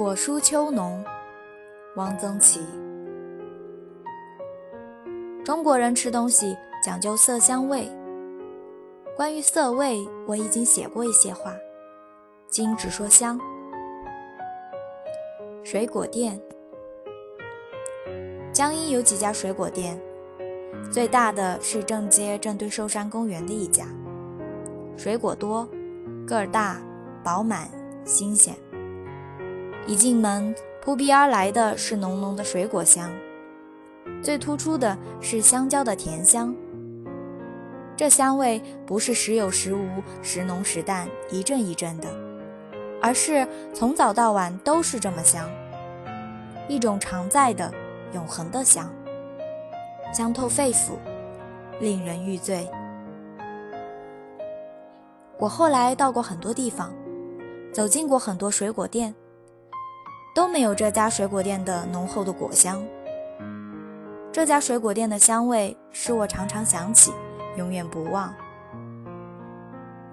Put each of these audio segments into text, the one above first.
果蔬秋浓，汪曾祺。中国人吃东西讲究色香味。关于色味，我已经写过一些话，今只说香。水果店，江阴有几家水果店，最大的是正街正对寿山公园的一家，水果多，个儿大，饱满，新鲜。一进门，扑鼻而来的是浓浓的水果香，最突出的是香蕉的甜香。这香味不是时有时无、时浓时淡、一阵一阵的，而是从早到晚都是这么香，一种常在的、永恒的香，香透肺腑，令人欲醉。我后来到过很多地方，走进过很多水果店，都没有这家水果店的浓厚的果香。这家水果店的香味使我常常想起。永远不忘。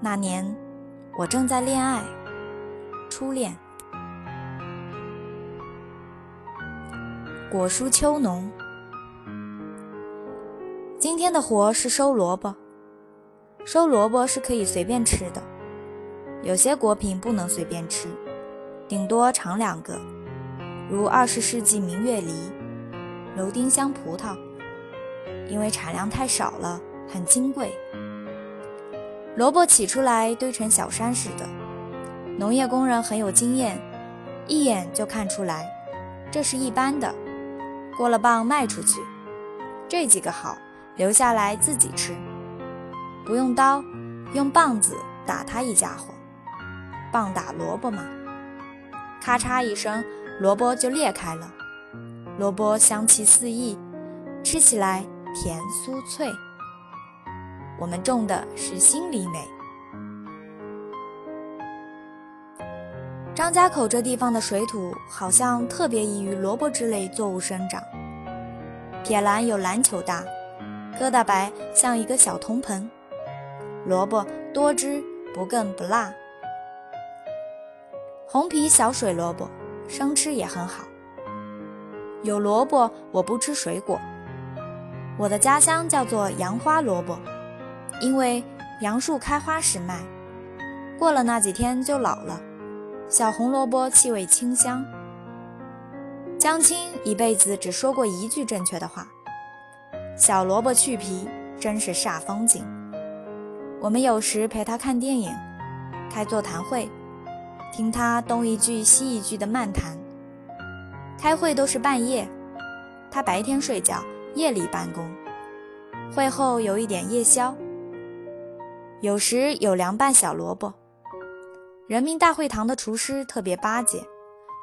那年，我正在恋爱，初恋。果蔬秋浓。今天的活是收萝卜。收萝卜是可以随便吃的，有些果品不能随便吃，顶多尝两个，如二十世纪明月梨、楼丁香葡萄，因为产量太少了。很金贵，萝卜起出来堆成小山似的，农业工人很有经验，一眼就看出来，这是一般的，过了磅卖出去。这几个好，留下来自己吃，不用刀，用棒子打它一家伙，棒打萝卜嘛，咔嚓一声，萝卜就裂开了，萝卜香气四溢，吃起来甜酥脆。我们种的是心里美。张家口这地方的水土好像特别宜于萝卜之类作物生长。撇篮有篮球大，疙瘩白像一个小铜盆。萝卜多汁不更不辣。红皮小水萝卜，生吃也很好。有萝卜我不吃水果。我的家乡叫做杨花萝卜。因为杨树开花时卖，过了那几天就老了。小红萝卜气味清香。江青一辈子只说过一句正确的话：“小萝卜去皮，真是煞风景。”我们有时陪他看电影，开座谈会，听他东一句西一句的漫谈。开会都是半夜，他白天睡觉，夜里办公。会后有一点夜宵。有时有凉拌小萝卜，人民大会堂的厨师特别巴结，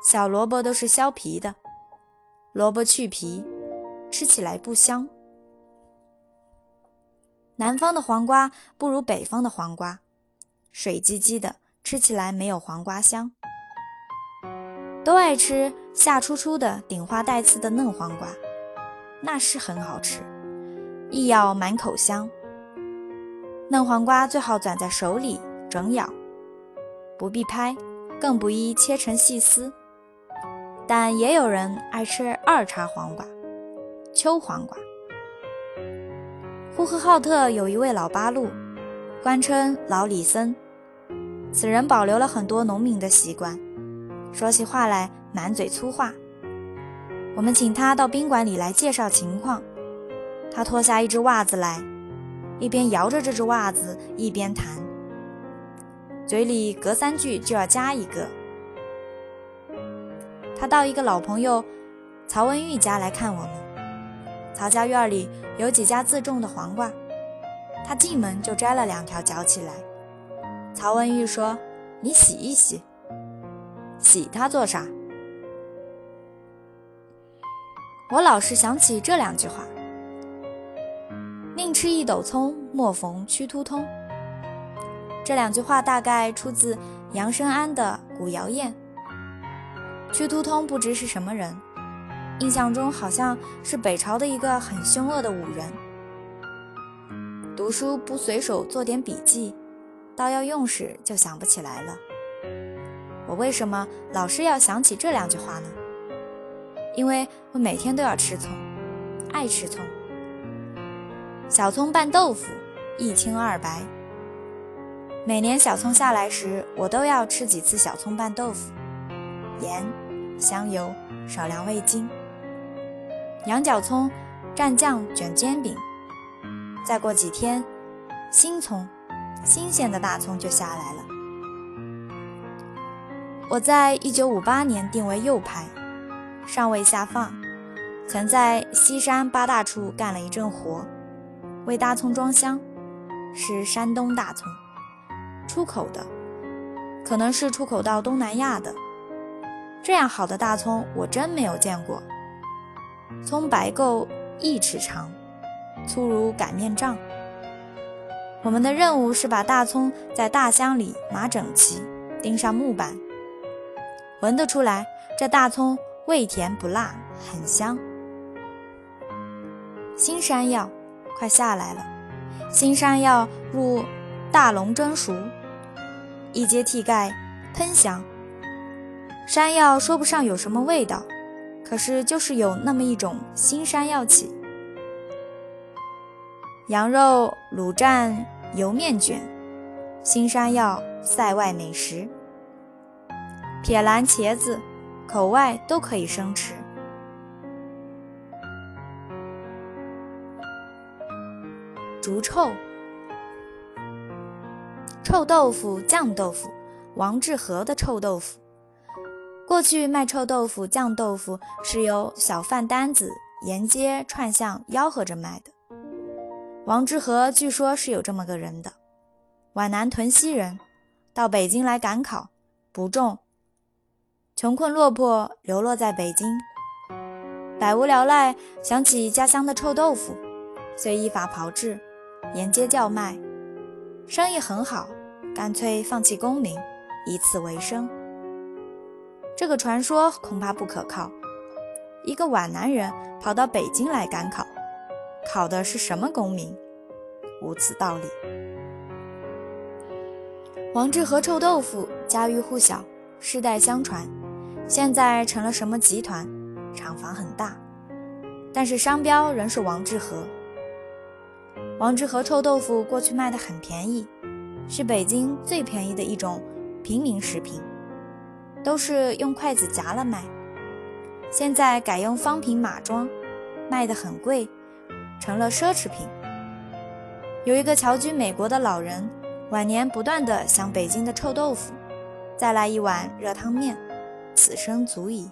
小萝卜都是削皮的，萝卜去皮，吃起来不香。南方的黄瓜不如北方的黄瓜，水唧唧的，吃起来没有黄瓜香。都爱吃夏初初的顶花带刺的嫩黄瓜，那是很好吃，一咬满口香。嫩黄瓜最好攥在手里整咬，不必拍，更不宜切成细丝。但也有人爱吃二茬黄瓜，秋黄瓜。呼和浩特有一位老八路，官称老李森，此人保留了很多农民的习惯，说起话来满嘴粗话。我们请他到宾馆里来介绍情况，他脱下一只袜子来。一边摇着这只袜子，一边弹，嘴里隔三句就要加一个。他到一个老朋友曹文玉家来看我们。曹家院里有几家自种的黄瓜，他进门就摘了两条嚼起来。曹文玉说：“你洗一洗，洗它做啥？”我老是想起这两句话。宁吃一斗葱，莫逢屈突通。这两句话大概出自杨生安的《古谣宴》。屈突通不知是什么人，印象中好像是北朝的一个很凶恶的武人。读书不随手做点笔记，到要用时就想不起来了。我为什么老是要想起这两句话呢？因为我每天都要吃葱，爱吃葱。小葱拌豆腐，一清二白。每年小葱下来时，我都要吃几次小葱拌豆腐，盐、香油，少量味精，羊角葱蘸酱卷煎饼。再过几天，新葱，新鲜的大葱就下来了。我在一九五八年定为右派，尚未下放，曾在西山八大处干了一阵活，为大葱装箱，是山东大葱，出口的，可能是出口到东南亚的。这样好的大葱，我真没有见过。葱白够一尺长，粗如擀面杖。我们的任务是把大葱在大箱里码整齐，钉上木板。闻得出来，这大葱味甜不辣，很香。新山药快下来了，新山药入大笼蒸熟，一揭屉盖，喷香。山药说不上有什么味道，可是就是有那么一种新山药气。羊肉卤蘸油面卷，新山药塞外美食。撇蓝茄子，口外都可以生吃。竹臭，臭豆腐、酱豆腐，王致和的臭豆腐。过去卖臭豆腐、酱豆腐是由小贩单子沿街串巷吆喝着卖的。王致和据说是有这么个人的，皖南屯溪人，到北京来赶考，不中。穷困落魄，流落在北京，百无聊赖，想起家乡的臭豆腐，遂依法炮制，沿街叫卖，生意很好，干脆放弃功名，以此为生。这个传说恐怕不可靠。一个皖南人跑到北京来赶考，考的是什么功名？无此道理。王致和臭豆腐家喻户晓，世代相传。现在成了什么集团？厂房很大，但是商标仍是王致和。王致和臭豆腐过去卖的很便宜，是北京最便宜的一种平民食品，都是用筷子夹了卖。现在改用方瓶码装，卖的很贵，成了奢侈品。有一个侨居美国的老人，晚年不断的想北京的臭豆腐，再来一碗热汤面。此生足矣。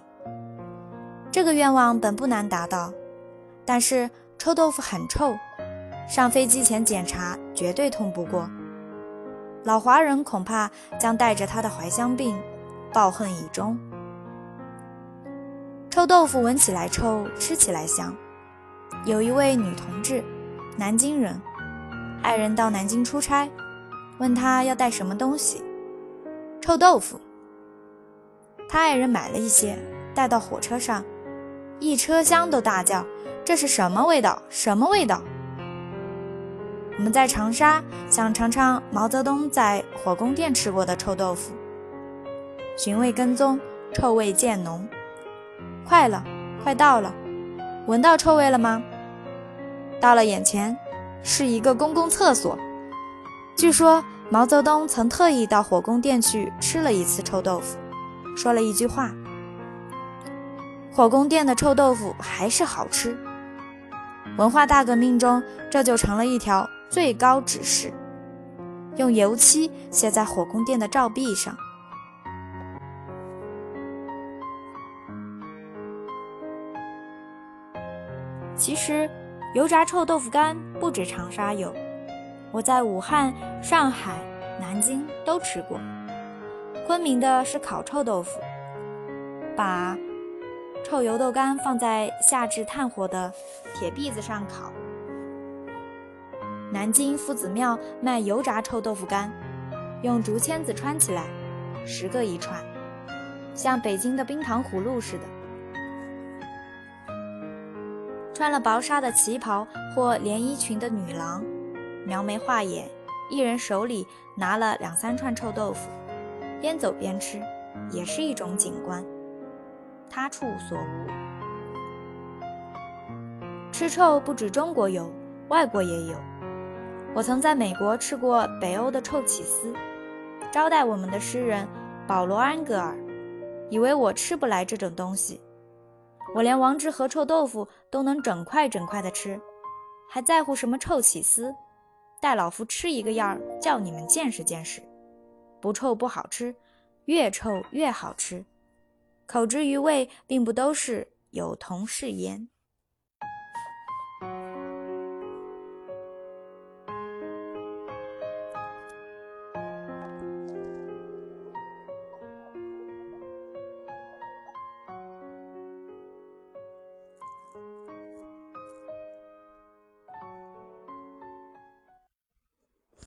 这个愿望本不难达到，但是臭豆腐很臭，上飞机前检查绝对通不过。老华人恐怕将带着他的怀乡病，抱恨以终。臭豆腐闻起来臭，吃起来香。有一位女同志，南京人，爱人到南京出差，问她要带什么东西，臭豆腐。他爱人买了一些，带到火车上，一车厢都大叫：“这是什么味道？什么味道？”我们在长沙想尝尝毛泽东在火宫殿吃过的臭豆腐，寻味跟踪，臭味渐浓。快了，快到了，闻到臭味了吗？到了眼前，是一个公共厕所。据说毛泽东曾特意到火宫殿去吃了一次臭豆腐。说了一句话：“火宫殿的臭豆腐还是好吃。”文化大革命中，这就成了一条最高指示，用油漆写在火宫殿的照壁上。其实，油炸臭豆腐干不止长沙有，我在武汉、上海、南京都吃过。昆明的是烤臭豆腐，把臭油豆干放在下至炭火的铁篦子上烤。南京夫子庙卖油炸臭豆腐干，用竹签子穿起来，十个一串，像北京的冰糖葫芦似的。穿了薄纱的旗袍或连衣裙的女郎，描眉画眼，一人手里拿了两三串臭豆腐。边走边吃，也是一种景观，他处所无。吃臭不止中国有，外国也有。我曾在美国吃过北欧的臭起司，招待我们的诗人保罗·安格尔以为我吃不来这种东西。我连王汁和臭豆腐都能整块整块的吃，还在乎什么臭起司？待老夫吃一个样儿，叫你们见识见识，不臭不好吃，越臭越好吃。口之于味，并不都是有同是焉。”